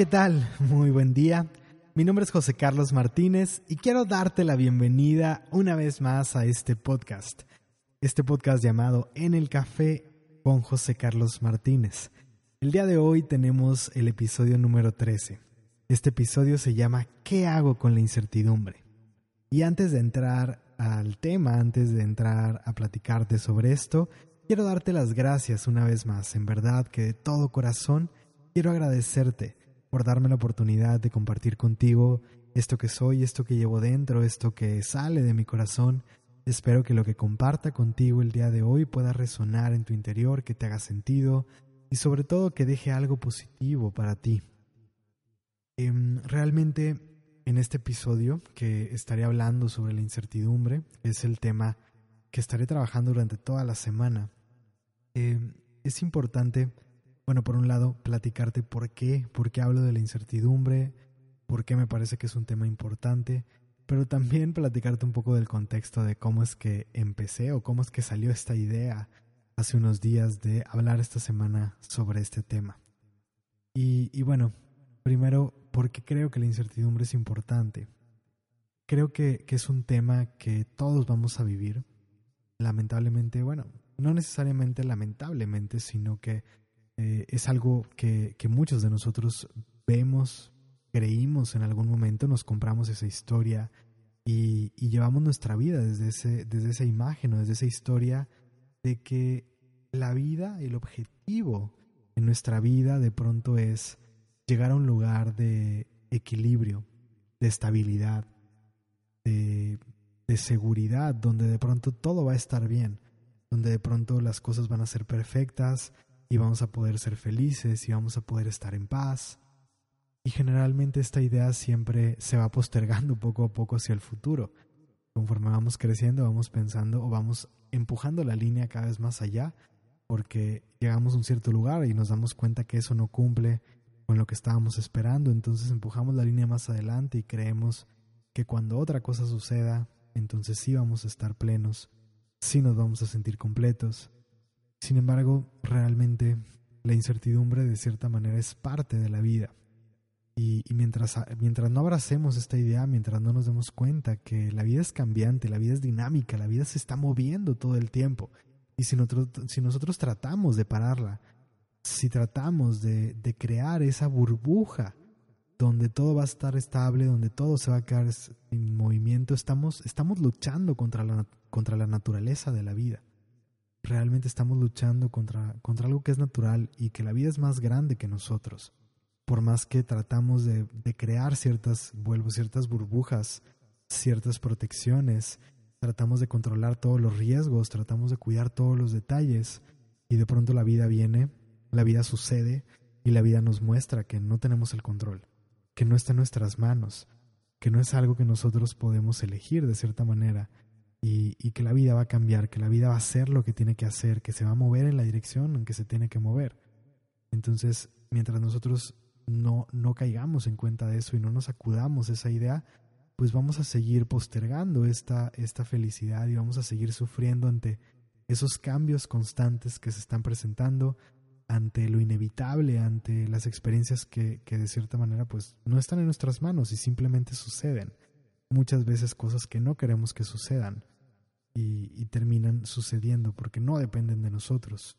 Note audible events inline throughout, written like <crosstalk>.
¿qué tal? Muy buen día. Mi nombre es José Carlos Martínez y quiero darte la bienvenida una vez más a este podcast. Este podcast llamado En el Café con José Carlos Martínez. El día de hoy tenemos el episodio número 13. Este episodio se llama ¿Qué hago con la incertidumbre? Y antes de entrar al tema, antes de entrar a platicarte sobre esto, quiero darte las gracias una vez más. En verdad que de todo corazón quiero agradecerte por darme la oportunidad de compartir contigo esto que soy, esto que llevo dentro, esto que sale de mi corazón. Espero que lo que comparta contigo el día de hoy pueda resonar en tu interior, que te haga sentido y sobre todo que deje algo positivo para ti. Em, realmente en este episodio que estaré hablando sobre la incertidumbre, es el tema que estaré trabajando durante toda la semana. Em, es importante bueno, por un lado, platicarte por qué, por qué hablo de la incertidumbre, por qué me parece que es un tema importante, pero también platicarte un poco del contexto de cómo es que empecé o cómo es que salió esta idea hace unos días de hablar esta semana sobre este tema. Y, bueno, primero, ¿por qué creo que la incertidumbre es importante? Creo que, que es un tema que todos vamos a vivir. Lamentablemente, bueno, no necesariamente lamentablemente, sino que eh, es algo que, muchos de nosotros vemos, creímos en algún momento, nos compramos esa historia y, llevamos nuestra vida desde, ese, desde esa imagen o desde esa historia de que la vida, el objetivo en nuestra vida de pronto es llegar a un lugar de equilibrio, de estabilidad, de, de seguridad, donde de pronto todo va a estar bien, donde de pronto las cosas van a ser perfectas, y vamos a poder ser felices y vamos a poder estar en paz. Y generalmente esta idea siempre se va postergando <laughs> poco a poco hacia el futuro. Conforme vamos creciendo, vamos pensando o vamos empujando la línea cada vez más allá porque llegamos a un cierto lugar y nos damos cuenta que eso no cumple con lo que estábamos esperando, entonces empujamos la línea más adelante y creemos que cuando otra cosa suceda, entonces sí vamos a estar plenos, sí nos vamos a sentir completos, sin embargo, realmente la incertidumbre de cierta manera es parte de la vida. Y, mientras, mientras no abracemos esta idea, mientras no nos demos cuenta que la vida es cambiante, la vida es dinámica, la vida se está moviendo todo el tiempo. Y si nosotros, si nosotros tratamos de pararla, si tratamos de, de crear esa burbuja donde todo va a estar estable, donde todo se va a quedar en movimiento, estamos, estamos luchando contra la, contra la naturaleza de la vida realmente estamos luchando contra, contra algo que es natural y que la vida es más grande que nosotros. Por más que tratamos de, de crear ciertas, vuelvo, ciertas burbujas, ciertas protecciones, tratamos de controlar todos los riesgos, tratamos de cuidar todos los detalles y de pronto la vida viene, la vida sucede y la vida nos muestra que no tenemos el control, que no está en nuestras manos, que no es algo que nosotros podemos elegir de cierta manera y, que la vida va a cambiar, que la vida va a hacer lo que tiene que hacer, que se va a mover en la dirección en que se tiene que mover. Entonces, mientras nosotros no, no caigamos en cuenta de eso y no nos acudamos esa idea, pues vamos a seguir postergando esta, esta felicidad y vamos a seguir sufriendo ante esos cambios constantes que se están presentando, ante lo inevitable, ante las experiencias que, que de cierta manera pues no están en nuestras manos y simplemente suceden. Muchas veces cosas que no queremos que sucedan y, terminan sucediendo porque no dependen de nosotros.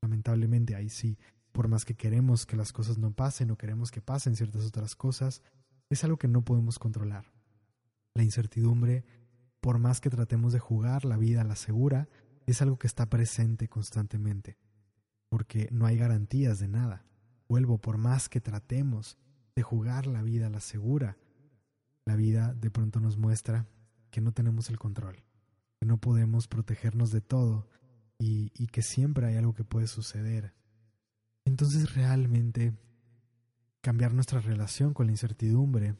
Lamentablemente ahí sí, por más que queremos que las cosas no pasen o queremos que pasen ciertas otras cosas, es algo que no podemos controlar. La incertidumbre, por más que tratemos de jugar la vida a la segura, es algo que está presente constantemente, porque no hay garantías de nada. Vuelvo, por más que tratemos de jugar la vida a la segura, la vida de pronto nos muestra que no tenemos el control que no podemos protegernos de todo y, y que siempre hay algo que puede suceder. Entonces realmente cambiar nuestra relación con la incertidumbre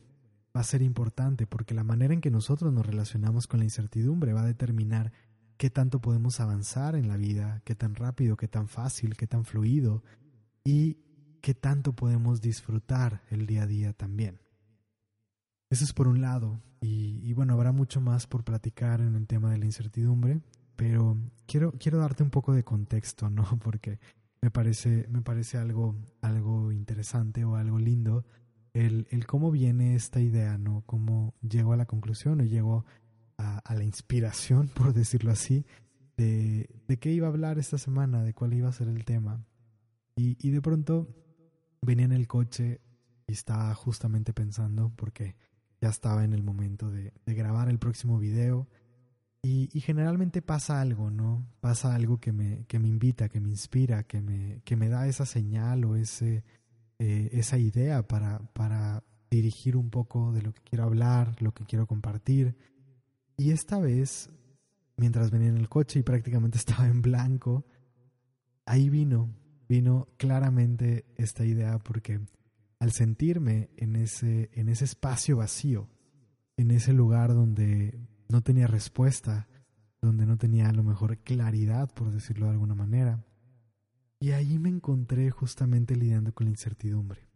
va a ser importante porque la manera en que nosotros nos relacionamos con la incertidumbre va a determinar qué tanto podemos avanzar en la vida, qué tan rápido, qué tan fácil, qué tan fluido y qué tanto podemos disfrutar el día a día también. Eso es por un lado. Y, bueno, habrá mucho más por platicar en el tema de la incertidumbre, pero quiero, quiero darte un poco de contexto, ¿no? <laughs> Porque me parece, me parece algo, algo interesante o algo lindo el, el, cómo viene esta idea, ¿no? Cómo llego a la conclusión o llego a, a la inspiración, <laughs> por decirlo así, de, de, qué iba a hablar esta semana, de cuál iba a ser el tema. Y, y de pronto venía en el coche y estaba justamente pensando, porque ya estaba en el momento de, grabar el próximo video. Y, y, generalmente pasa algo, ¿no? Pasa algo que me, que me invita, que me inspira, que me, que me da esa señal o ese, eh, esa idea para, para dirigir un poco de lo que quiero hablar, lo que quiero compartir. Y esta vez, mientras venía en el coche y prácticamente <laughs> estaba en blanco, ahí vino, vino claramente esta idea porque al sentirme en ese, en ese espacio vacío, en ese lugar donde no tenía respuesta, donde no tenía a lo mejor claridad, por decirlo de alguna manera, y ahí me encontré justamente lidiando con la incertidumbre.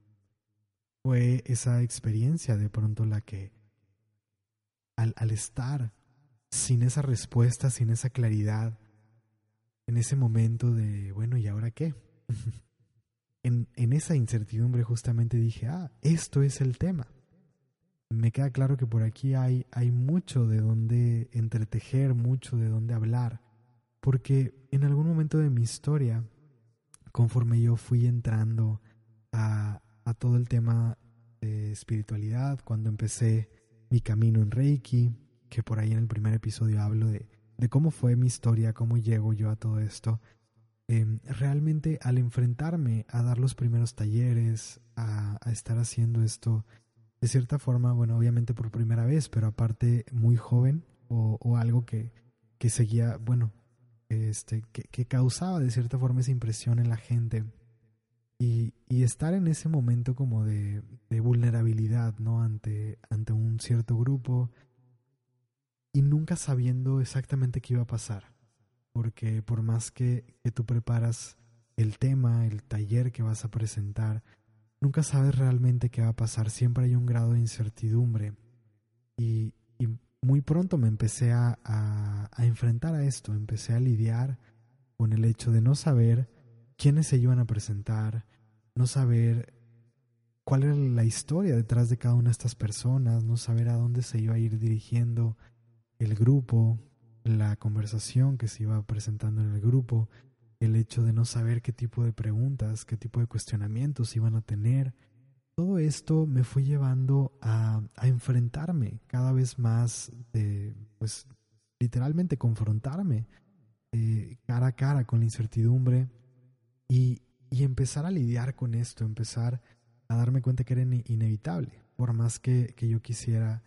Fue esa experiencia de pronto la que, al, al estar sin esa respuesta, sin esa claridad, en ese momento de, bueno, ¿y ahora qué? <laughs> en, esa incertidumbre justamente dije, ah, esto es el tema. Me queda claro que por aquí hay, hay mucho de donde entretejer, mucho de donde hablar, porque en algún momento de mi historia conforme yo fui entrando a, a todo el tema de espiritualidad, cuando empecé mi camino en Reiki, que por ahí en el primer episodio hablo de, de cómo fue mi historia, cómo llego yo a todo esto. Eh, realmente al enfrentarme a dar los primeros talleres, a, estar haciendo esto, de cierta forma, bueno, obviamente por primera vez, pero aparte muy joven o, algo que, que seguía, bueno, este, que, causaba de cierta forma esa impresión en la gente. Y, y estar en ese momento como de, de, vulnerabilidad, ¿no? Ante, ante un cierto grupo y nunca sabiendo exactamente qué iba a pasar. Porque por más que, que tú preparas el tema, el taller que vas a presentar, nunca sabes realmente qué va a pasar. Siempre hay un grado de incertidumbre. Y, y muy pronto me empecé a, a, a, enfrentar a esto, empecé a lidiar con el hecho de no saber quiénes se iban a presentar, no saber cuál era la historia detrás de cada una de estas personas, no saber a dónde se iba a ir dirigiendo el grupo, la conversación que se iba presentando en el grupo, el hecho de no saber qué tipo de preguntas, qué tipo de cuestionamientos iban a tener, todo esto me fue llevando a, a, enfrentarme cada vez más, de, pues literalmente confrontarme eh, cara a cara con la incertidumbre y, y, empezar a lidiar con esto, empezar a darme cuenta que era inevitable, por más que, que yo quisiera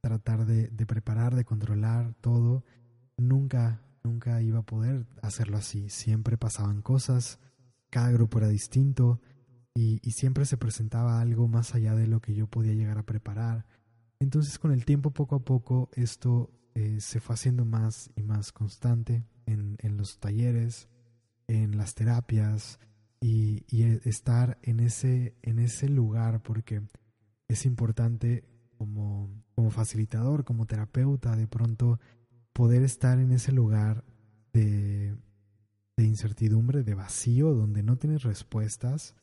tratar de, de preparar, de controlar todo, nunca, nunca iba a poder hacerlo así, siempre pasaban cosas, cada grupo era distinto, y, y, siempre se presentaba algo más allá de lo que yo podía llegar a preparar. Entonces con el tiempo, poco a poco, esto eh, se fue haciendo más y más constante en, en los talleres, en las terapias y, y, estar en ese, en ese lugar porque es importante como, como facilitador, como terapeuta, de pronto poder estar en ese lugar de, de incertidumbre, de vacío, donde no tienes respuestas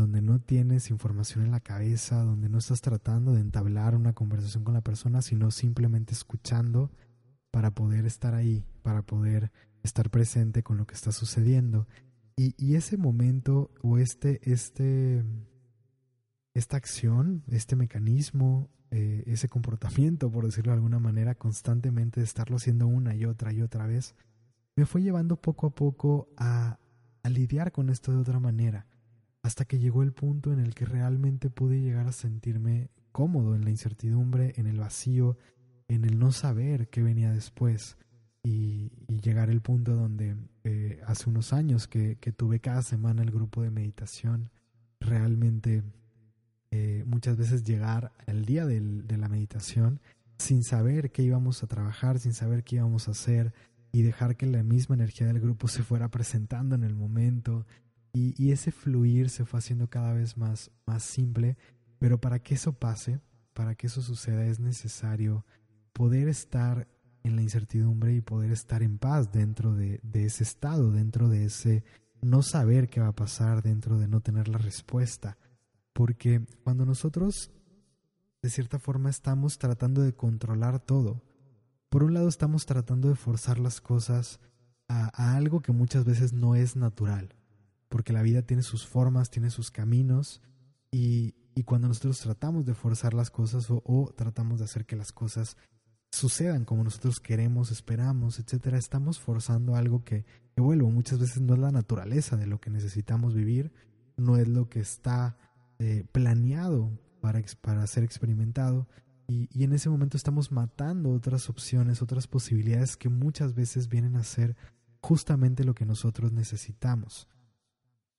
donde no tienes información en la cabeza, donde no estás tratando de entablar una conversación con la persona, sino simplemente escuchando para poder estar ahí, para poder estar presente con lo que está sucediendo. Y, y ese momento o este, este, esta acción, este mecanismo, eh, ese comportamiento, por decirlo de alguna manera, constantemente de estarlo haciendo una y otra y otra vez, me fue llevando poco a poco a, a lidiar con esto de otra manera hasta que llegó el punto en el que realmente pude llegar a sentirme cómodo en la incertidumbre, en el vacío, en el no saber qué venía después y, llegar al punto donde eh, hace unos años que, que, tuve cada semana el grupo de meditación, realmente eh, muchas veces llegar al día de la meditación sin saber qué íbamos a trabajar, sin saber qué íbamos a hacer y dejar que la misma energía del grupo se fuera presentando en el momento y, ese fluir se fue haciendo cada vez más, más simple, pero para que eso pase, para que eso suceda, es necesario poder estar en la incertidumbre y poder estar en paz dentro de, de ese estado, dentro de ese no saber qué va a pasar, dentro de no tener la respuesta. Porque cuando nosotros, de cierta forma, estamos tratando de controlar todo, por un lado estamos tratando de forzar las cosas a, algo que muchas veces no es natural, porque la vida tiene sus formas, tiene sus caminos, y, cuando nosotros tratamos de forzar las cosas o, o, tratamos de hacer que las cosas sucedan como nosotros queremos, esperamos, etcétera, estamos forzando algo que, que vuelvo, muchas veces no es la naturaleza de lo que necesitamos vivir, no es lo que está eh, planeado para, para ser experimentado. Y, y, en ese momento estamos matando otras opciones, otras posibilidades que muchas veces vienen a ser justamente lo que nosotros necesitamos.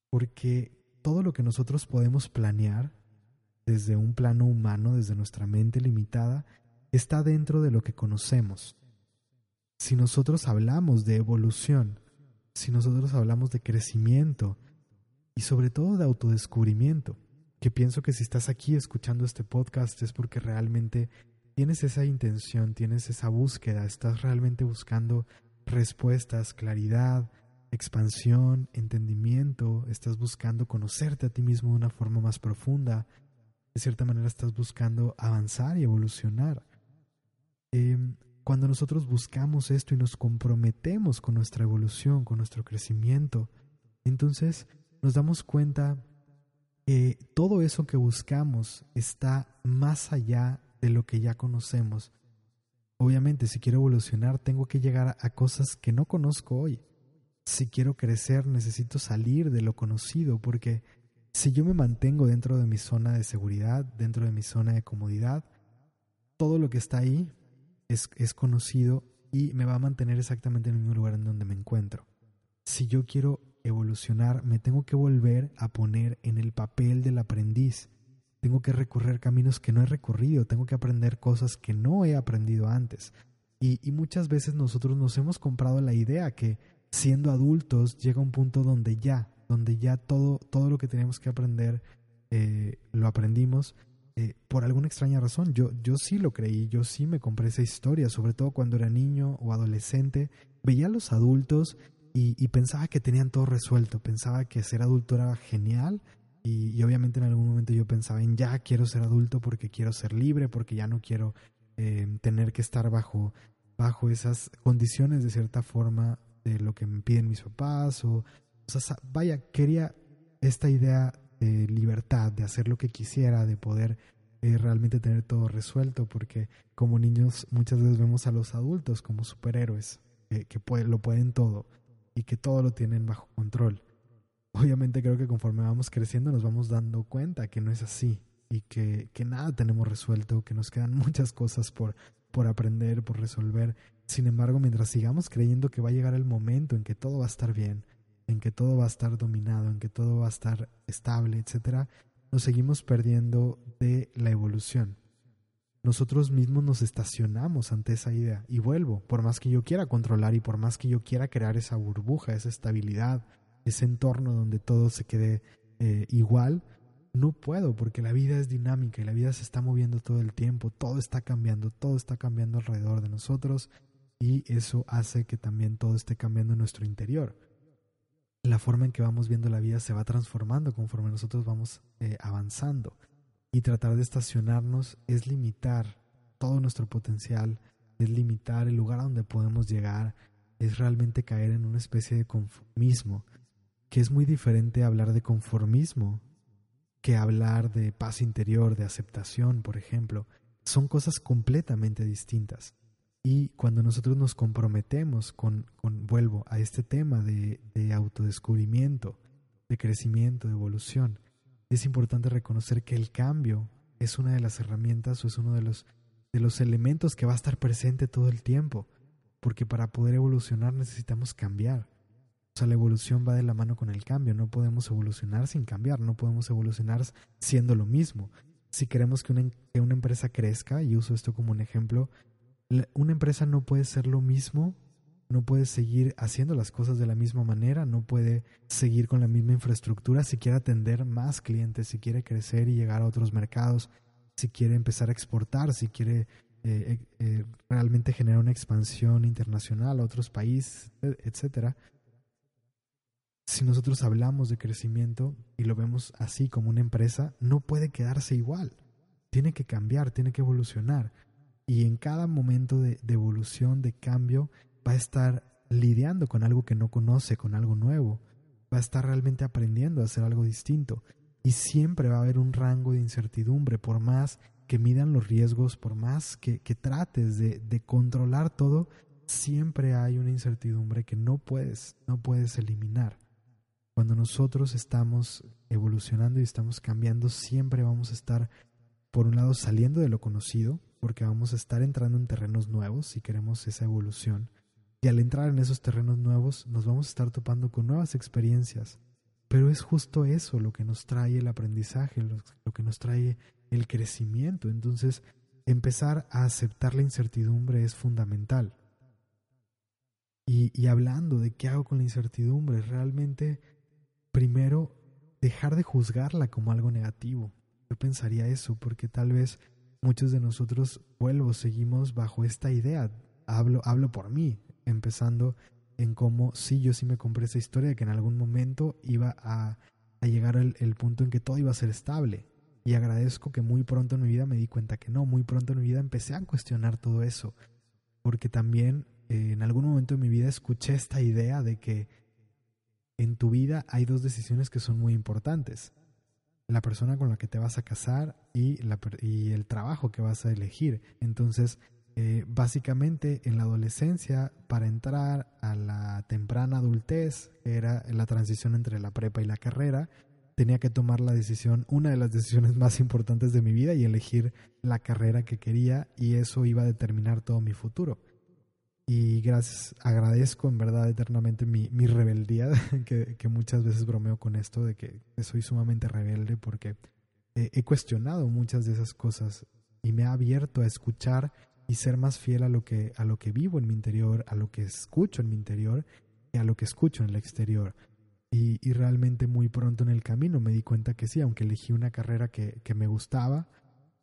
Porque todo lo que nosotros podemos planear desde un plano humano, desde nuestra mente limitada, está dentro de lo que conocemos. Si nosotros hablamos de evolución, si nosotros hablamos de crecimiento y sobre todo de autodescubrimiento, que pienso que si estás aquí escuchando este podcast es porque realmente tienes esa intención, tienes esa búsqueda, estás realmente buscando respuestas, claridad, expansión, entendimiento, estás buscando conocerte a ti mismo de una forma más profunda, de cierta manera estás buscando avanzar y evolucionar. Em, cuando nosotros buscamos esto y nos comprometemos con nuestra evolución, con nuestro crecimiento, entonces nos damos cuenta que todo eso que buscamos está más allá de lo que ya conocemos. Obviamente, si quiero evolucionar, tengo que llegar a cosas que no conozco hoy. Si quiero crecer, necesito salir de lo conocido, porque si yo me mantengo dentro de mi zona de seguridad, dentro de mi zona de comodidad, todo lo que está ahí es, conocido y me va a mantener exactamente en el mismo lugar en donde me encuentro. Si yo quiero evolucionar, me tengo que volver a poner en el papel del aprendiz. Tengo que recorrer caminos que no he recorrido, tengo que aprender cosas que no he aprendido antes. Y, muchas veces nosotros nos hemos comprado la idea que siendo adultos llega un punto donde ya, donde ya todo, todo lo que tenemos que aprender eh, lo aprendimos eh, por alguna extraña razón, yo, yo sí lo creí, yo sí me compré esa historia, sobre todo cuando era niño o adolescente, veía a los adultos y, pensaba que tenían todo resuelto, pensaba que ser adulto era genial y, obviamente en algún momento yo pensaba en ya quiero ser adulto porque quiero ser libre, porque ya no quiero eh, tener que estar bajo, bajo esas condiciones de cierta forma de lo que me piden mis papás o, sea, vaya, quería esta idea de libertad, de hacer lo que quisiera, de poder eh, realmente tener todo resuelto, porque como niños muchas veces vemos a los adultos como superhéroes, que lo pueden todo y que todo lo tienen bajo control. Obviamente creo que conforme vamos creciendo nos vamos dando cuenta que no es así y que, que nada tenemos resuelto, que nos quedan <laughs> muchas cosas por, por aprender, por resolver. Sin embargo, mientras sigamos creyendo que va a llegar el momento en que todo va a estar bien, en que todo va a estar dominado, en que todo va a estar estable, etcétera, nos seguimos perdiendo de la evolución. Nosotros mismos nos estacionamos ante esa idea y vuelvo, por más que yo quiera controlar y por más que yo quiera crear esa burbuja, esa estabilidad, ese entorno donde todo se quede eh, igual, no puedo porque la vida es dinámica y la vida se está moviendo todo el tiempo, todo está cambiando, todo está cambiando alrededor de nosotros y eso hace que también todo esté cambiando en nuestro interior la forma en que vamos viendo la vida se va transformando conforme nosotros vamos eh, avanzando. Y tratar de estacionarnos es limitar todo nuestro potencial, es limitar el lugar a donde podemos llegar, es realmente caer en una especie de conformismo, que es muy diferente hablar de conformismo que hablar de paz interior, de aceptación, por ejemplo. Son cosas completamente distintas. Y cuando nosotros nos comprometemos con, con vuelvo a este tema de, de autodescubrimiento, de crecimiento, de evolución, es importante reconocer que el cambio es una de las herramientas o es uno de los, de los elementos que va a estar presente todo el tiempo, porque para poder evolucionar necesitamos cambiar. O sea, la evolución va de la mano con el cambio, no podemos evolucionar sin cambiar, no podemos evolucionar siendo lo mismo. Si queremos que una, que una empresa crezca, y uso esto como un ejemplo, una empresa no puede ser lo mismo, no puede seguir haciendo las cosas de la misma manera, no puede seguir con la misma infraestructura si quiere atender más clientes, si quiere crecer y llegar a otros mercados, si quiere empezar a exportar, si quiere eh, eh, eh, realmente generar una expansión internacional a otros países, etcétera. si nosotros hablamos de crecimiento y lo vemos así como una empresa, no puede quedarse igual. Tiene que cambiar, tiene que evolucionar. Y en cada momento de, de evolución, de cambio, va a estar lidiando con algo que no conoce, con algo nuevo. Va a estar realmente aprendiendo a hacer algo distinto. Y siempre va a haber un rango de incertidumbre, por más que midan los riesgos, por más que, que trates de, de, controlar todo, siempre hay una incertidumbre que no puedes, no puedes eliminar. Cuando nosotros estamos evolucionando y estamos cambiando, siempre vamos a estar, por un lado, saliendo de lo conocido, porque vamos a estar entrando en terrenos nuevos si queremos esa evolución. Y al entrar en esos terrenos nuevos, nos vamos a estar topando con nuevas experiencias. Pero es justo eso lo que nos trae el aprendizaje, lo, que nos trae el crecimiento. Entonces, empezar a aceptar la incertidumbre es fundamental. Y, y, hablando de qué hago con la incertidumbre, realmente, primero, dejar de juzgarla como algo negativo. Yo pensaría eso, porque tal vez muchos de nosotros, vuelvo, seguimos bajo esta idea. Hablo, hablo por mí, empezando en cómo sí, yo sí me compré esa historia de que en algún momento iba a, a llegar el, el punto en que todo iba a ser estable. Y agradezco que muy pronto en mi vida me di cuenta que no, muy pronto en mi vida empecé a cuestionar todo eso. Porque también eh, en algún momento de mi vida escuché esta idea de que en tu vida hay dos decisiones que son muy importantes. La persona con la que te vas a casar y, la, y el trabajo que vas a elegir. Entonces, eh, básicamente en la adolescencia, para entrar a la temprana adultez, era la transición entre la prepa y la carrera, tenía que tomar la decisión, una de las decisiones <laughs> más importantes de mi vida y elegir la carrera que quería y eso iba a determinar todo mi futuro. Y gracias, agradezco en verdad eternamente mi, mi rebeldía, <laughs> que, que, muchas veces bromeo con esto de que, soy sumamente rebelde porque he cuestionado muchas de esas cosas y me ha abierto a escuchar y ser más fiel a lo que, a lo que vivo en mi interior, a lo que escucho en mi interior y a lo que escucho en el exterior. Y, y, realmente muy pronto en el camino me di cuenta que sí, aunque elegí una carrera que, que me gustaba,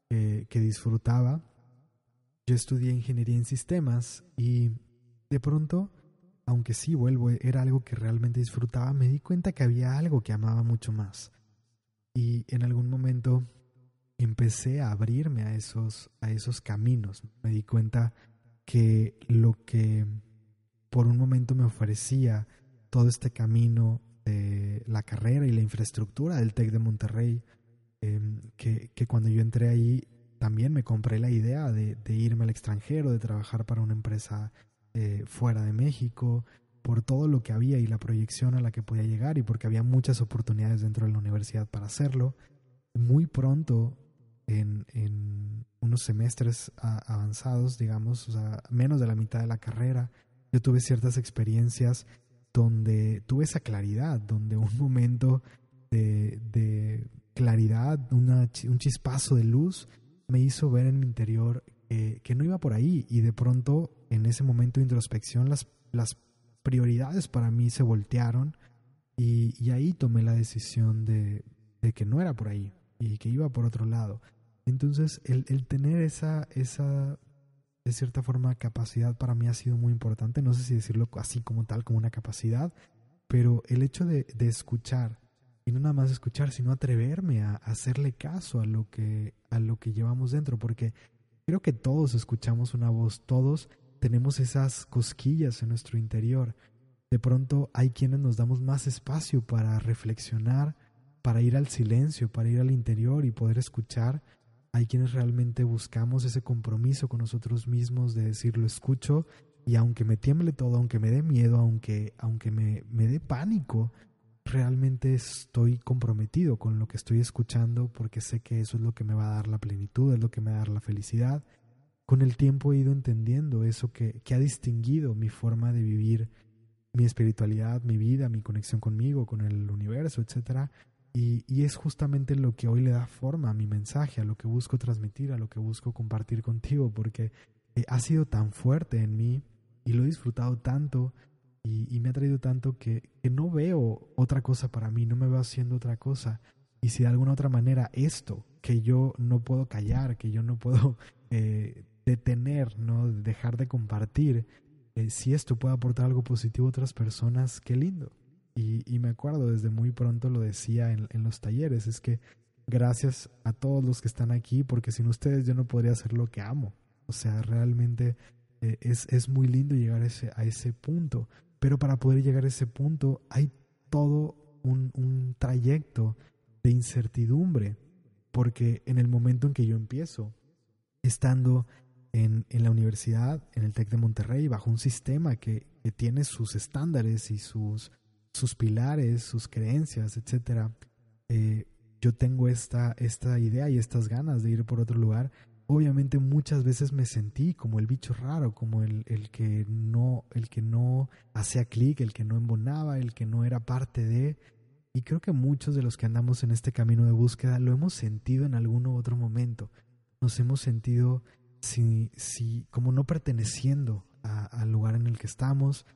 eh, que disfrutaba, yo estudié ingeniería en sistemas y de pronto, aunque sí vuelvo, era algo que realmente disfrutaba, me di cuenta que había algo que amaba mucho más. Y en algún momento empecé a abrirme a esos, a esos caminos. Me di cuenta que lo que por un momento me ofrecía todo este camino de la carrera y la infraestructura del TEC de Monterrey, eh, que, que, cuando yo entré ahí también me compré la idea de, de irme al extranjero, de trabajar para una empresa eh, fuera de México, por todo lo que había y la proyección a la que podía llegar y porque había muchas oportunidades dentro de la universidad para hacerlo. Muy pronto, en, en unos semestres avanzados, digamos, o sea, menos de la mitad de la carrera, yo tuve ciertas experiencias donde tuve esa claridad, donde un momento de, de claridad, una, un chispazo de luz, me hizo ver en mi interior que no iba por ahí y de pronto en ese momento de introspección las, las prioridades para mí se voltearon y, y ahí tomé la decisión de, de, que no era por ahí y que iba por otro lado. Entonces el, el tener esa, esa de cierta forma capacidad para mí ha sido muy importante, no sé si decirlo así como tal, como una capacidad, pero el hecho de, de escuchar, y no nada más escuchar, sino atreverme a, hacerle caso a lo que, a lo que llevamos dentro, porque creo que todos escuchamos una voz, todos tenemos esas cosquillas en nuestro interior. De pronto hay quienes nos damos más espacio para reflexionar, para ir al silencio, para ir al interior y poder escuchar hay quienes realmente buscamos ese compromiso con nosotros mismos de decir lo escucho y aunque me tiemble todo, aunque me dé miedo, aunque, aunque me, me dé pánico, realmente estoy comprometido con lo que estoy escuchando porque sé que eso es lo que me va a dar la plenitud, es lo que me va a dar la felicidad. Con el tiempo he ido entendiendo eso que, que ha distinguido mi forma de vivir mi espiritualidad, mi vida, mi conexión conmigo, con el universo, etcétera, y, y, es justamente lo que hoy le da forma a mi mensaje, a lo que busco transmitir, a lo que busco compartir contigo, porque eh, ha sido tan fuerte en mí y lo he disfrutado tanto y, me ha traído tanto que, que, no veo otra cosa para mí, no me veo haciendo otra cosa. Y si de alguna otra manera esto que yo no puedo callar, que yo no puedo <laughs> eh, detener, no dejar de compartir, eh, si esto puede aportar algo positivo a otras personas, qué lindo. Y, me acuerdo, desde muy pronto lo decía en, los talleres, es que gracias a todos los que están aquí, porque sin ustedes yo no podría hacer lo que amo. O sea, realmente eh, es, es, muy lindo llegar a ese, a ese punto. Pero para poder llegar a ese punto hay todo un, un trayecto de incertidumbre, porque en el momento en que yo empiezo, estando en, en, la universidad, en el TEC de Monterrey, bajo un sistema que, que tiene sus estándares y sus, sus pilares, sus creencias, etcétera, eh, yo tengo esta, esta idea y estas ganas de ir por otro lugar. Obviamente muchas veces me sentí como el bicho raro, como el, el que no, el que no hacía clic, el que no embonaba, el que no era parte de. Y creo que muchos de los que andamos en este camino de búsqueda lo hemos sentido en algún otro momento. Nos hemos sentido si, si, como no perteneciendo al lugar en el que estamos,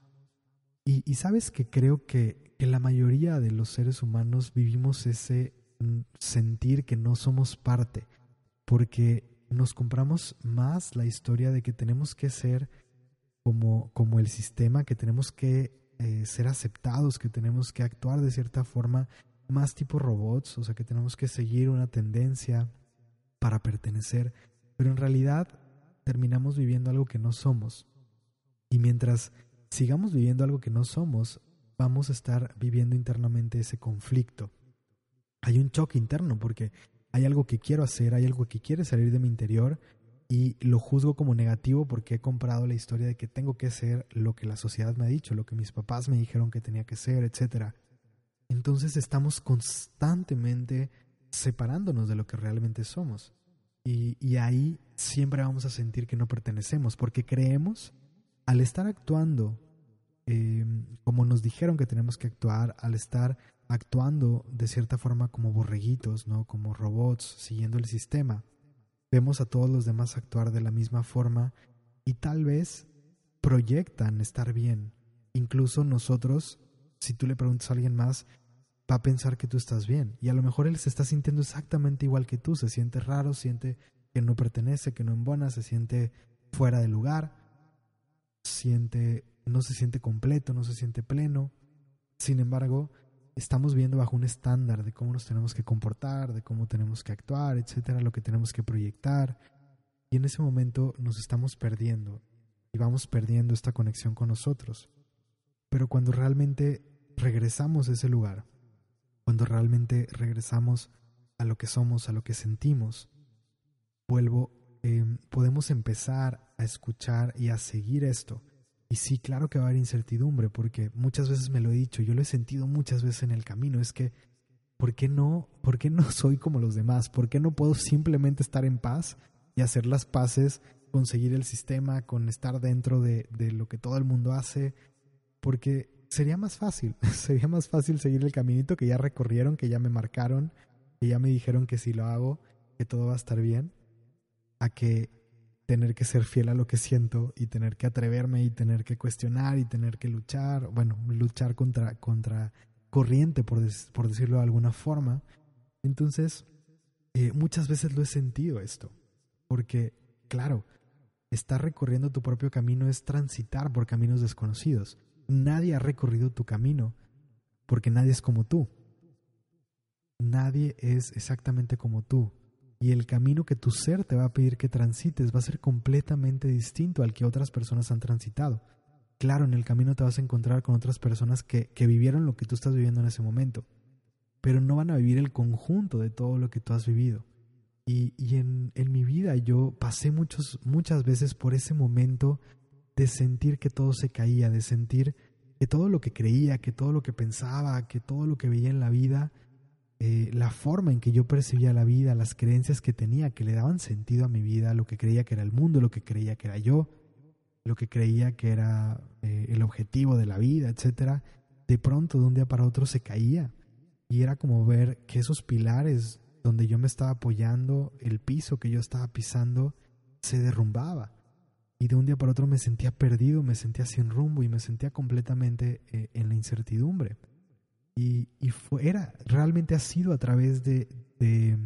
y, sabes que creo que, que la mayoría de los seres humanos vivimos ese mm, sentir que no somos parte, porque nos compramos más la historia de que tenemos que ser como, como el sistema, que tenemos que eh, ser aceptados, que tenemos que actuar de cierta forma más tipo robots, o sea que tenemos que seguir una tendencia para pertenecer, pero en realidad terminamos viviendo algo que no somos. Y mientras sigamos viviendo algo que no somos, vamos a estar viviendo internamente ese conflicto. Hay un choque interno porque hay algo que quiero hacer, hay algo que quiere salir de mi interior y lo juzgo como negativo porque he comprado la historia de que tengo que ser lo que la sociedad me ha dicho, lo que mis papás me dijeron que tenía que ser, etc. Entonces estamos constantemente separándonos de lo que realmente somos. Y, y ahí siempre vamos a sentir que no pertenecemos porque creemos al estar actuando eh, como nos dijeron que tenemos que actuar, al estar actuando de cierta forma como borreguitos, ¿no? Como robots, siguiendo el sistema, vemos a todos los demás actuar de la misma forma y tal vez proyectan estar bien. Incluso nosotros, si tú le preguntas a alguien más, va a pensar que tú estás bien. Y a lo mejor él se está sintiendo exactamente igual que tú, se siente raro, siente que no pertenece, que no embona, se siente fuera de lugar siente, no se siente completo, no se siente pleno. Sin embargo, estamos viendo bajo un estándar de cómo nos tenemos que comportar, de cómo tenemos que actuar, etcétera, lo que tenemos que proyectar. Y en ese momento nos estamos perdiendo y vamos perdiendo esta conexión con nosotros. Pero cuando realmente regresamos a ese lugar, cuando realmente regresamos a lo que somos, a lo que sentimos, vuelvo Em, podemos empezar escuchar y a seguir esto. Y sí, claro que va a haber incertidumbre, porque muchas veces me lo he dicho, yo lo he sentido muchas veces en el camino, es que, ¿por qué no, por qué no <laughs> soy como los demás? ¿Por qué no puedo simplemente estar en paz y hacer las paces, conseguir el sistema, con estar dentro de, de lo que todo el mundo hace? Porque sería más fácil, <laughs> sería más fácil seguir el caminito que ya recorrieron, que ya me marcaron, que ya me dijeron que si lo hago, que todo va a estar bien a que tener que ser fiel a lo que siento y tener que atreverme y tener que cuestionar y tener que luchar, bueno, luchar contra, contra corriente, por, por decirlo de alguna forma. Entonces, eh, muchas veces lo he sentido esto, porque, claro, estar recorriendo tu propio camino es transitar por caminos desconocidos. Nadie ha recorrido tu camino porque nadie es como tú. Nadie es exactamente como tú y el camino que tu ser te va a pedir que transites va a ser completamente distinto al que otras personas han transitado. Claro, en el camino te vas a encontrar con otras personas que, que vivieron lo que tú estás viviendo en ese momento, pero no van a vivir el conjunto de todo lo que tú has vivido. Y, y en, en mi vida yo pasé muchos, muchas veces por ese momento de sentir que todo se caía, de sentir que todo lo que creía, que todo lo que pensaba, que todo lo que veía en la vida eh, la forma en que yo percibía la vida, las creencias que tenía, que le daban sentido a mi vida, lo que creía que era el mundo, lo que creía que era yo, lo que creía que era eh, el objetivo de la vida, etcétera, de pronto de un día para otro se caía. Y era como ver que esos pilares donde yo me estaba apoyando, el piso que yo estaba pisando, se derrumbaba. Y de un día para otro me sentía perdido, me sentía sin rumbo y me sentía completamente eh, en la incertidumbre. Y, y fue, era, realmente ha sido a través de, de,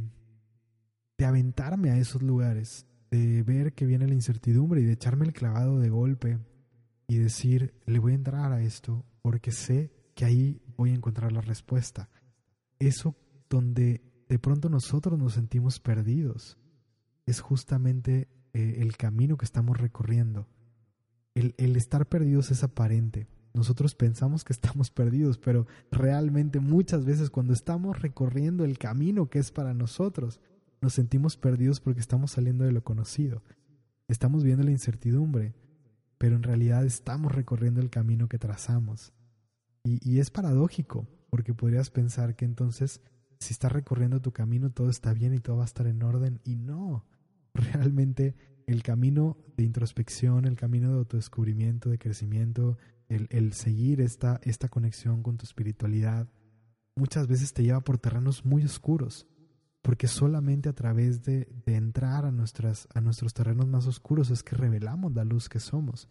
aventarme a esos lugares, de ver que viene la incertidumbre y de echarme el clavado de golpe y decir, le voy a entrar a esto porque sé que ahí voy a encontrar la respuesta. Eso donde de pronto nosotros nos sentimos perdidos es justamente eh, el camino que estamos recorriendo. El, el estar perdidos es aparente. Nosotros pensamos que estamos perdidos, pero realmente muchas veces cuando estamos recorriendo el camino que es para nosotros, nos sentimos perdidos porque estamos saliendo de lo conocido. Estamos viendo la incertidumbre, pero en realidad estamos recorriendo el camino que trazamos. Y, es paradójico, porque podrías pensar que entonces, si estás recorriendo tu camino, todo está bien y todo va a estar en orden, y no. <laughs> Realmente el camino de introspección, el camino de autodescubrimiento, de crecimiento, el, el seguir esta, esta conexión con tu espiritualidad, muchas veces te lleva por terrenos muy oscuros, porque solamente a través de, de, entrar a, nuestras, a nuestros terrenos más oscuros es que revelamos la luz que somos.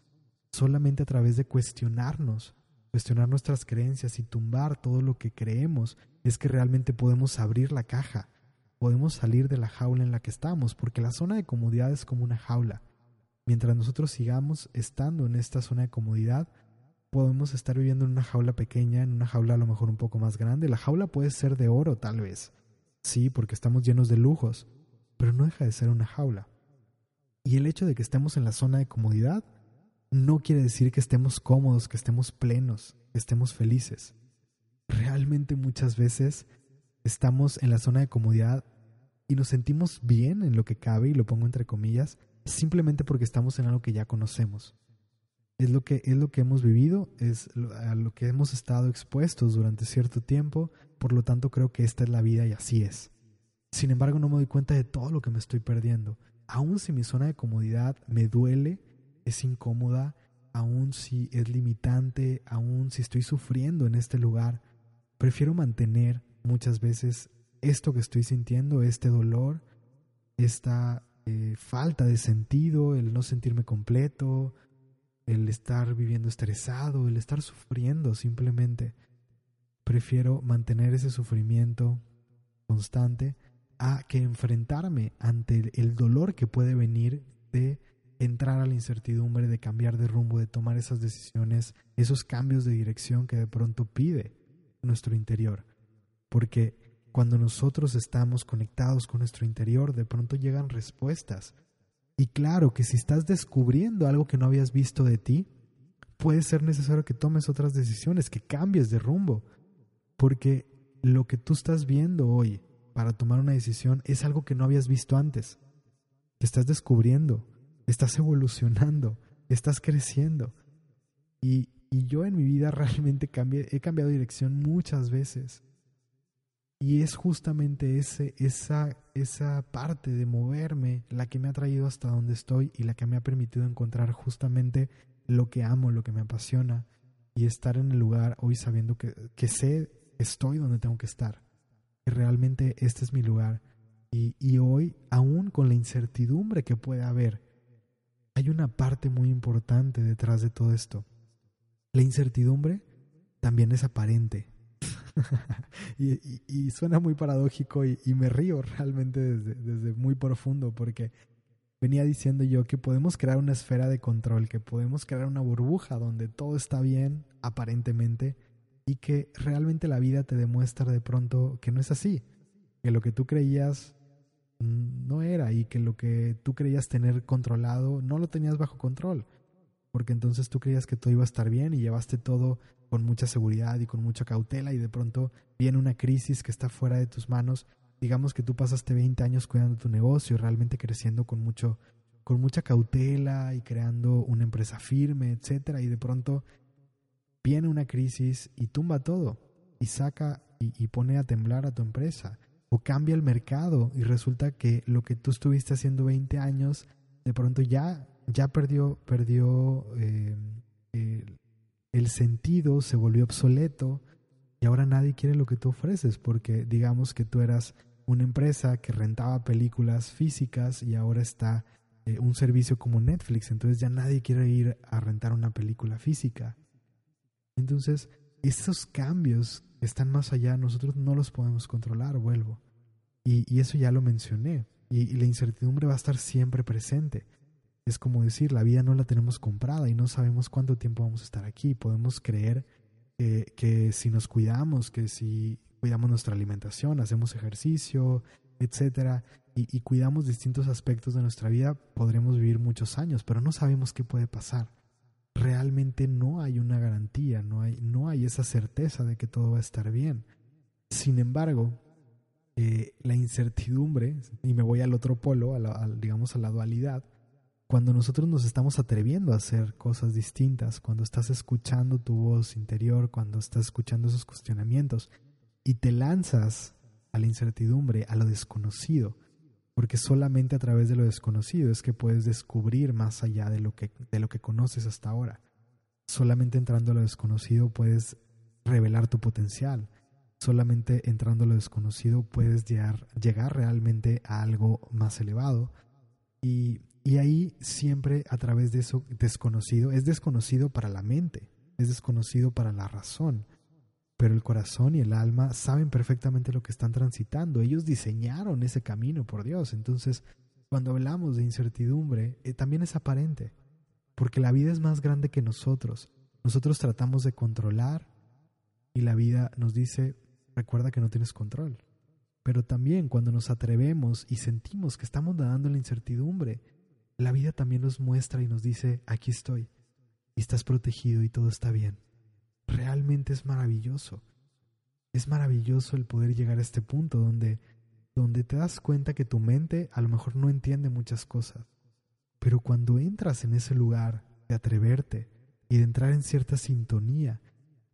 Solamente a través de cuestionarnos, cuestionar nuestras creencias y tumbar todo lo que creemos es que realmente podemos abrir la caja, podemos salir de la jaula en la que estamos, porque la zona de comodidad es como una jaula. Mientras nosotros sigamos estando en esta zona de comodidad, podemos estar viviendo en una jaula pequeña, en una jaula a lo mejor un poco más grande. La jaula puede ser de oro tal vez, Sí, porque estamos llenos de lujos, pero no deja de ser una jaula. Y el hecho de que estemos en la zona de comodidad no quiere decir que estemos cómodos, que estemos plenos, que estemos felices. Realmente muchas veces estamos en la zona de comodidad y nos sentimos bien en lo que cabe, y lo pongo entre comillas, simplemente porque estamos en algo que ya conocemos. Es lo que, es lo que hemos vivido, es a lo que hemos estado expuestos durante cierto tiempo, por lo tanto creo que esta es la vida y así es. Sin embargo, no me doy cuenta de todo lo que me estoy perdiendo. Aun si mi zona de comodidad me duele, es incómoda, aun si es limitante, aun si estoy sufriendo en este lugar, prefiero mantener muchas veces esto que estoy sintiendo, este dolor, esta eh, falta de sentido, el no sentirme completo, el estar viviendo estresado, el estar sufriendo simplemente prefiero mantener ese sufrimiento constante a que enfrentarme ante el dolor que puede venir de entrar a la incertidumbre, de cambiar de rumbo, de tomar esas decisiones, esos cambios de dirección que de pronto pide nuestro interior. Porque cuando nosotros estamos conectados con nuestro interior, de pronto llegan respuestas. Y claro que si estás descubriendo algo que no habías visto de ti, puede ser necesario que tomes otras decisiones, que cambies de rumbo, porque lo que tú estás viendo hoy para tomar una decisión es algo que no habías visto antes. Te estás descubriendo, estás evolucionando, estás creciendo. Y, y yo en mi vida <laughs> realmente he cambiado dirección muchas veces. Y es justamente ese, esa, esa parte de moverme la que me ha traído hasta donde estoy y la que me ha permitido encontrar justamente lo que amo, lo que me apasiona y estar en el lugar hoy sabiendo que, que sé estoy donde tengo que estar, que realmente este es mi lugar. Y, y hoy, aún con la incertidumbre que puede haber, hay una parte muy importante detrás de todo esto. La incertidumbre también es aparente. <laughs> y, suena muy paradójico y, me río realmente desde, desde muy profundo porque venía diciendo yo que podemos crear una esfera de control, que podemos crear una burbuja donde todo está bien aparentemente y que realmente la vida te demuestra de pronto que no es así, que lo que tú creías no era y que lo que tú creías tener controlado no lo tenías bajo control, porque entonces tú creías que todo iba a estar bien y llevaste todo con mucha seguridad y con mucha cautela y de pronto viene una crisis que está fuera de tus manos. Digamos que tú pasaste 20 años cuidando tu negocio, realmente creciendo con mucho con mucha cautela y creando una empresa firme, etcétera, y de pronto viene una crisis y tumba todo y saca y, pone a temblar a tu empresa o cambia el mercado y resulta que lo que tú estuviste haciendo 20 años de pronto ya ya perdió perdió eh, el, sentido se volvió obsoleto y ahora nadie quiere lo que tú ofreces porque digamos que tú eras una empresa que rentaba películas físicas y ahora está eh, un servicio como Netflix entonces ya nadie quiere ir a rentar una película física entonces, esos cambios están más allá, nosotros no los podemos controlar, vuelvo. Y, eso ya lo mencioné. Y, la incertidumbre va a estar siempre presente. Es como decir, la vida no la tenemos comprada y no sabemos cuánto tiempo vamos a estar aquí. Podemos creer que, si nos cuidamos, que si cuidamos nuestra alimentación, hacemos ejercicio, etcétera, y, cuidamos distintos aspectos de nuestra vida, podremos vivir muchos años, pero no sabemos qué puede pasar. Realmente no hay una garantía, no hay, no hay esa certeza de que todo va a estar bien. Sin embargo, eh, la incertidumbre, y me voy al otro polo, a digamos a la dualidad, cuando nosotros nos estamos atreviendo a hacer cosas distintas, cuando estás escuchando tu voz interior, cuando estás escuchando esos cuestionamientos y te lanzas a la incertidumbre, a lo desconocido, porque solamente a través de lo desconocido es que puedes descubrir más allá de lo que, de lo que conoces hasta ahora. Solamente entrando a lo desconocido puedes revelar tu potencial. Solamente entrando a lo desconocido puedes llegar, llegar realmente a algo más elevado. Y y ahí siempre a través de eso desconocido, es desconocido para la mente, es desconocido para la razón, pero el corazón y el alma saben perfectamente lo que están transitando, ellos diseñaron ese camino, por Dios. Entonces, cuando hablamos de incertidumbre, eh, también es aparente, porque la vida es más grande que nosotros. Nosotros tratamos de controlar y la vida nos dice, recuerda que no tienes control. Pero también cuando nos atrevemos y sentimos que estamos nadando en la incertidumbre, la vida también nos muestra y nos dice, aquí estoy, y estás protegido y todo está bien. Realmente es maravilloso. Es maravilloso el poder llegar a este punto donde, donde te das cuenta que tu mente a lo mejor no entiende muchas cosas, pero cuando entras en ese lugar de atreverte y de entrar en cierta sintonía,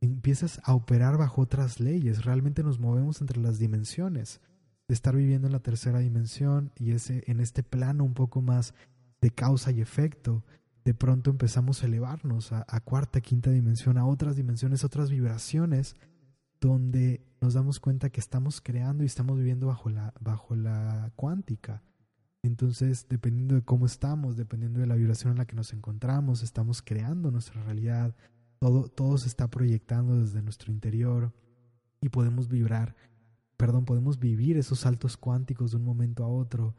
empiezas a operar bajo otras leyes, realmente nos movemos entre las dimensiones, de estar viviendo en la tercera dimensión y ese en este plano un poco más de causa y efecto, de pronto empezamos a elevarnos a, cuarta, quinta dimensión, a otras dimensiones, otras vibraciones, donde nos damos cuenta que estamos creando y estamos viviendo bajo la, bajo la cuántica. Entonces, dependiendo de cómo estamos, dependiendo de la vibración en la que nos encontramos, estamos creando nuestra realidad. Todo, todo se está proyectando desde nuestro interior y podemos vibrar, perdón, podemos vivir esos saltos cuánticos de un momento a otro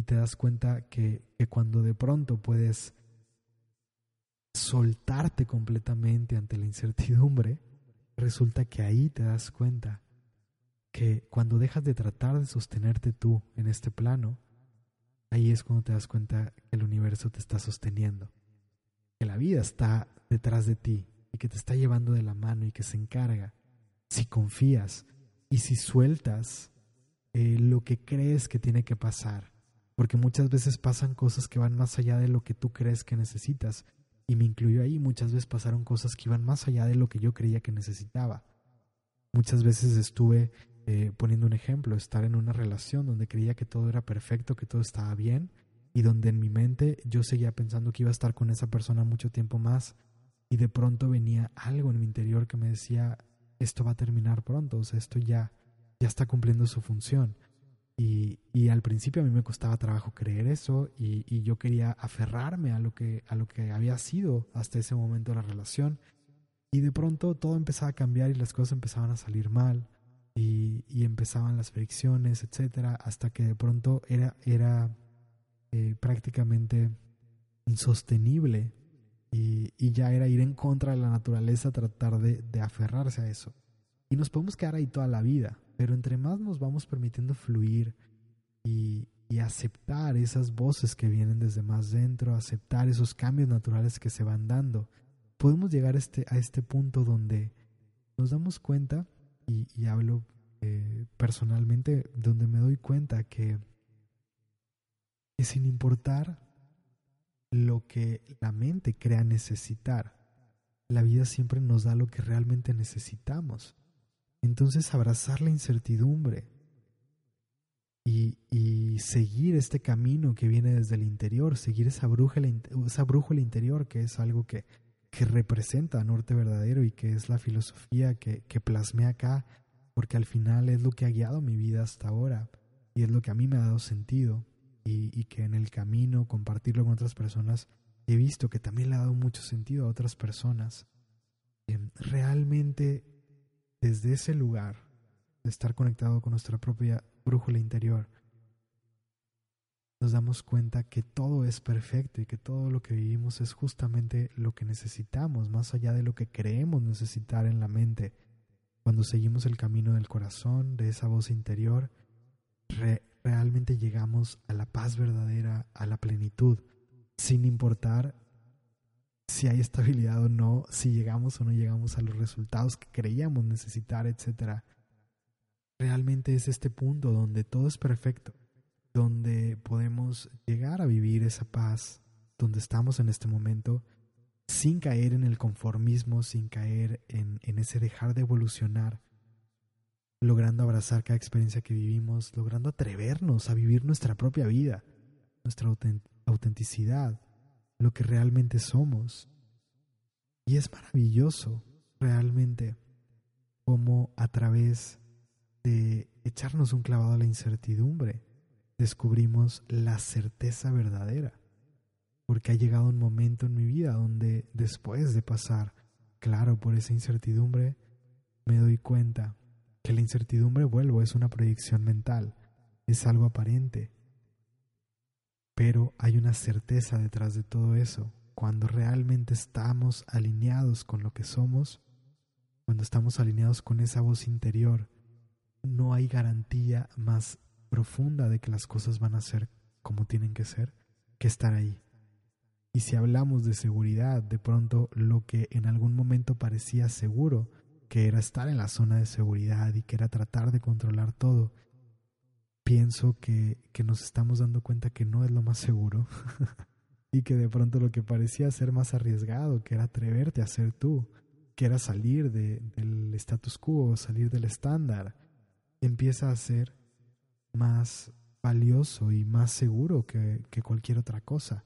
y te das cuenta que, cuando de pronto puedes soltarte completamente ante la incertidumbre, resulta que ahí te das cuenta que cuando dejas de tratar de sostenerte tú en este plano, ahí es cuando te das cuenta que el universo te está sosteniendo, que la vida está detrás de ti y que te está llevando de la mano y que se encarga. Si confías y si sueltas eh, lo que crees que tiene que pasar, porque muchas veces pasan cosas que van más allá de lo que tú crees que necesitas. Y me incluyo ahí, muchas veces pasaron cosas que iban más allá de lo que yo creía que necesitaba. Muchas veces estuve eh, poniendo un ejemplo, estar en una relación donde creía que todo era perfecto, que todo estaba bien, y donde en mi mente yo seguía pensando que iba a estar con esa persona mucho tiempo más, y de pronto venía algo en mi interior que me decía, esto va a terminar pronto, o sea, esto ya, ya está cumpliendo su función. Y, al principio a mí me costaba trabajo creer eso y, yo quería aferrarme a lo, que, a lo que había sido hasta ese momento la relación. Y de pronto todo empezaba a cambiar y las cosas empezaban a salir mal y, empezaban las fricciones, etcétera, hasta que de pronto era, era eh, prácticamente insostenible y, y, ya era ir en contra de la naturaleza, tratar de, de aferrarse a eso. Y nos podemos quedar ahí toda la vida, pero entre más nos vamos permitiendo fluir y, aceptar esas voces que vienen desde más dentro, aceptar esos cambios naturales que se van dando, podemos llegar a este, a este punto donde nos damos cuenta, y, hablo eh, personalmente, donde me doy cuenta que, que sin importar lo que la mente crea necesitar, la vida siempre nos da lo que realmente necesitamos. Entonces abrazar la incertidumbre y, y, seguir este camino que viene desde el interior, seguir esa brújula, esa interior que es algo que, que representa a Norte Verdadero y que es la filosofía que, que plasmé acá, porque al final es lo que ha guiado mi vida hasta ahora y es lo que a mí me ha dado sentido y, y que en el camino compartirlo con otras personas he visto que también le ha dado mucho sentido a otras personas. Em, realmente desde ese lugar de estar conectado con nuestra propia brújula interior, nos damos cuenta que todo es perfecto y que todo lo que vivimos es justamente lo que necesitamos, más allá de lo que creemos necesitar en la mente. Cuando seguimos el camino del corazón, de esa voz interior, realmente llegamos a la paz verdadera, a la plenitud, sin importar si hay estabilidad o no, si llegamos o no llegamos a los resultados que creíamos necesitar, etc. Realmente es este punto donde todo es perfecto, donde podemos llegar a vivir esa paz, donde estamos en este momento, sin caer en el conformismo, sin caer en, en ese dejar de evolucionar, logrando abrazar cada experiencia que vivimos, logrando atrevernos a vivir nuestra propia vida, nuestra autenticidad, lo que realmente somos. Y es maravilloso realmente cómo a través de echarnos un clavado a la incertidumbre, descubrimos la certeza verdadera. Porque ha llegado un momento en mi vida donde después de pasar, claro, por esa incertidumbre, me doy cuenta que la incertidumbre, vuelvo, es una proyección mental, es algo aparente. Pero hay una certeza detrás de todo eso. Cuando realmente estamos alineados con lo que somos, cuando estamos alineados con esa voz interior, no hay garantía más profunda de que las cosas van a ser como tienen que ser que estar ahí. Y si hablamos de seguridad, de pronto lo que en algún momento parecía seguro que era estar en la zona de seguridad y que era tratar de controlar todo, pienso que, que nos estamos dando cuenta que no es lo más seguro <laughs> y que de pronto lo que parecía ser más arriesgado, que era atreverte a ser tú, que era salir de, del status quo, salir del estándar, empieza a ser más valioso y más seguro que, que cualquier otra cosa.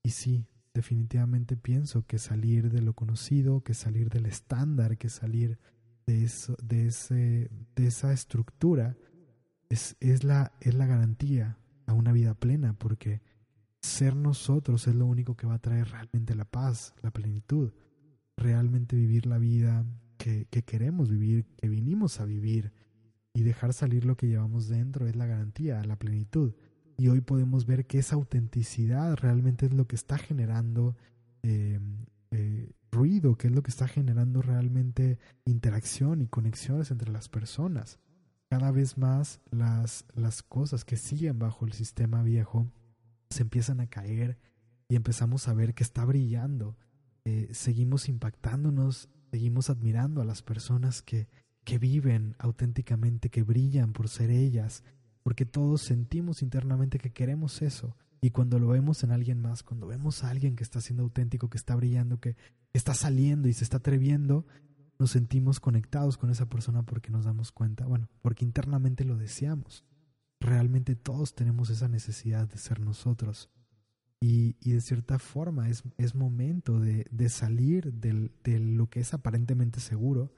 Y sí, definitivamente pienso que salir de lo conocido, que salir del estándar, que salir de, eso, de, ese, de esa estructura es, es, la, es la garantía a una vida plena, porque ser nosotros es lo único que va a traer realmente la paz, la plenitud, realmente vivir la vida que, que queremos vivir, que vinimos a vivir, y dejar salir lo que llevamos dentro es la garantía, la plenitud y hoy podemos ver que esa autenticidad realmente es lo que está generando em, eh, ruido, que es lo que está generando realmente interacción y conexiones entre las personas. Cada vez más las, las cosas que siguen bajo el sistema viejo se empiezan a caer y empezamos a ver que está brillando. Eh, seguimos impactándonos, seguimos admirando a las personas que, que viven auténticamente, que brillan por ser ellas, porque todos sentimos internamente que queremos eso. Y cuando lo vemos en alguien más, cuando vemos a alguien que está siendo auténtico, que está brillando, que está saliendo y se está atreviendo, nos sentimos conectados con esa persona porque nos damos cuenta, bueno, porque internamente lo deseamos. Realmente todos tenemos esa necesidad de ser nosotros. Y, y de cierta forma es, es momento de, de salir del, de lo que es aparentemente seguro,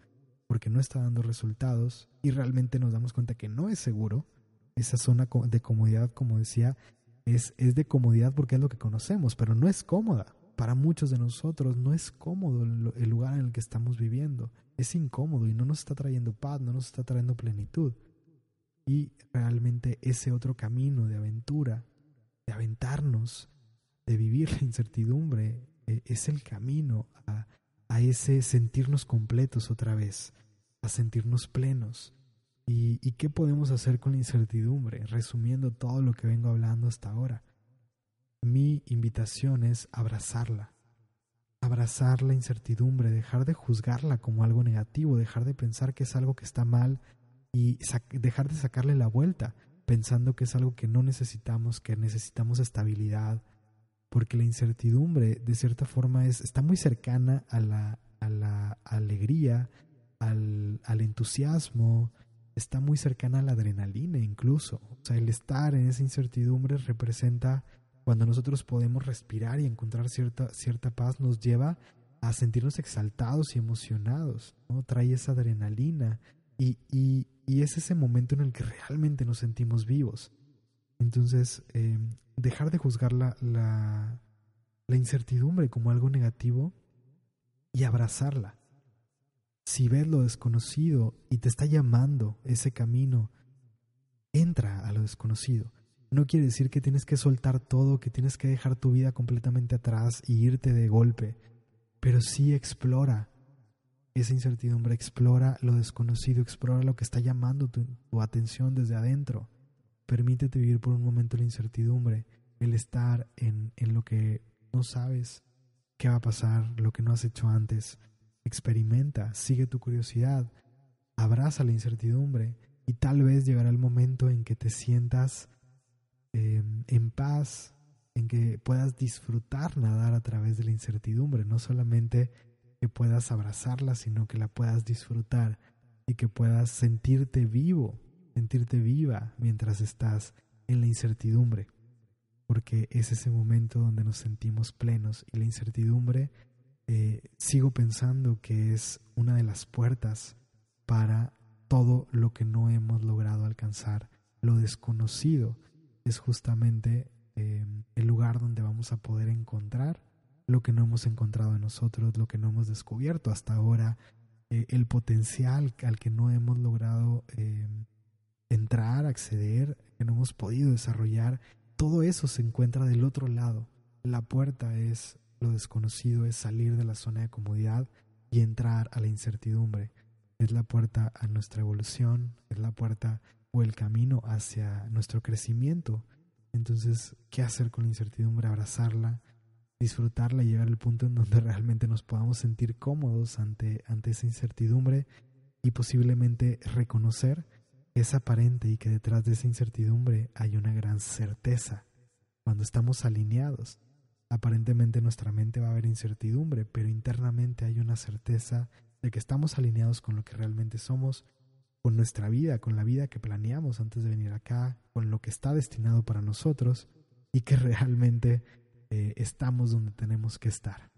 porque no está dando resultados, y realmente nos damos cuenta que no es seguro, esa zona de comodidad, como decía, es, es de comodidad porque es lo que conocemos, pero no es cómoda. Para muchos de nosotros no es cómodo el lugar en el que estamos viviendo. Es incómodo y no nos está trayendo paz, no nos está trayendo plenitud. Y realmente ese otro camino de aventura, de aventarnos, de vivir la incertidumbre, e, es el camino a ese sentirnos completos otra vez, a sentirnos plenos, ¿Y, qué podemos hacer con la incertidumbre? Resumiendo todo lo que vengo hablando hasta ahora. Mi invitación es abrazarla. Abrazar la incertidumbre, dejar de juzgarla como algo negativo, dejar de pensar que es algo que está mal y dejar de sacarle la vuelta, pensando que es algo que no necesitamos, que necesitamos estabilidad, porque la incertidumbre de cierta forma es, está muy cercana a la, a la alegría, al, al entusiasmo, está muy cercana a la adrenalina incluso. O sea, el estar en esa incertidumbre representa cuando nosotros podemos respirar y encontrar cierta, cierta paz, nos lleva a sentirnos exaltados y emocionados, ¿no? Trae esa adrenalina y, y, y es ese momento en el que realmente nos sentimos vivos. Entonces, eh, dejar de juzgar la, la, la incertidumbre como algo negativo y abrazarla si ves lo desconocido y te está llamando ese camino, entra a lo desconocido. No quiere decir que tienes que soltar todo, que tienes que dejar tu vida completamente atrás y irte de golpe, pero sí explora esa incertidumbre, explora lo desconocido, explora lo que está llamando tu, atención desde adentro. Permítete vivir por un momento la incertidumbre, el estar en, en lo que no sabes qué va a pasar, lo que no has hecho antes. Experimenta, sigue tu curiosidad, abraza la incertidumbre y tal vez llegará el momento en que te sientas em, en paz, en que puedas disfrutar nadar a través de la incertidumbre, no solamente que puedas abrazarla, sino que la puedas disfrutar y que puedas sentirte vivo, sentirte viva mientras estás en la incertidumbre, porque es ese momento donde nos sentimos plenos y la incertidumbre eh, sigo pensando que es una de las puertas para todo lo que no hemos logrado alcanzar. Lo desconocido es justamente eh, el lugar donde vamos a poder encontrar lo que no hemos encontrado en nosotros, lo que no hemos descubierto hasta ahora, eh, el potencial al que no hemos logrado eh, entrar, acceder, que no hemos podido desarrollar, todo eso se encuentra del otro lado. La puerta es lo desconocido, es salir de la zona de comodidad y entrar a la incertidumbre es la puerta a nuestra evolución, es la puerta o el camino hacia nuestro crecimiento. Entonces, ¿qué hacer con la incertidumbre? Abrazarla, disfrutarla y llegar al punto en donde <laughs> realmente nos podamos sentir cómodos ante, ante esa incertidumbre y posiblemente reconocer que es aparente y que detrás de esa incertidumbre hay una gran certeza. Cuando estamos alineados, aparentemente nuestra mente va a haber incertidumbre, pero internamente hay una certeza de que estamos alineados con lo que realmente somos, con nuestra vida, con la vida que planeamos antes de venir acá, con lo que está destinado para nosotros y que <laughs> realmente eh, estamos donde tenemos que estar.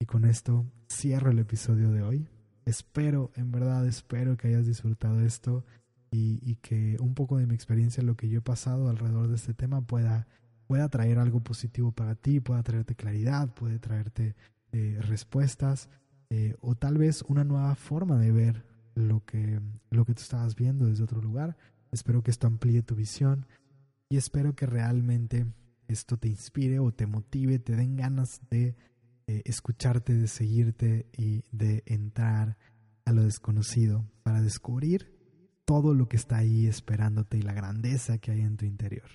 Y con esto cierro el episodio de hoy. Espero, en verdad, espero que hayas disfrutado esto y, que un poco de mi experiencia, lo que yo he pasado alrededor de este tema pueda, pueda traer algo positivo para ti, pueda traerte claridad, puede traerte eh, respuestas eh, o tal vez una nueva forma de ver lo que, lo que tú estabas viendo desde otro lugar. Espero que esto amplíe tu visión y espero que realmente esto te inspire o te motive, te den ganas de eh, escucharte, de seguirte y de entrar a lo desconocido para descubrir todo lo que está ahí esperándote y la grandeza que hay en tu interior.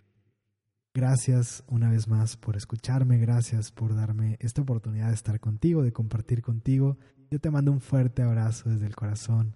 Gracias una vez más por escucharme, gracias por darme esta oportunidad de estar contigo, de compartir contigo. Yo te mando un fuerte abrazo desde el corazón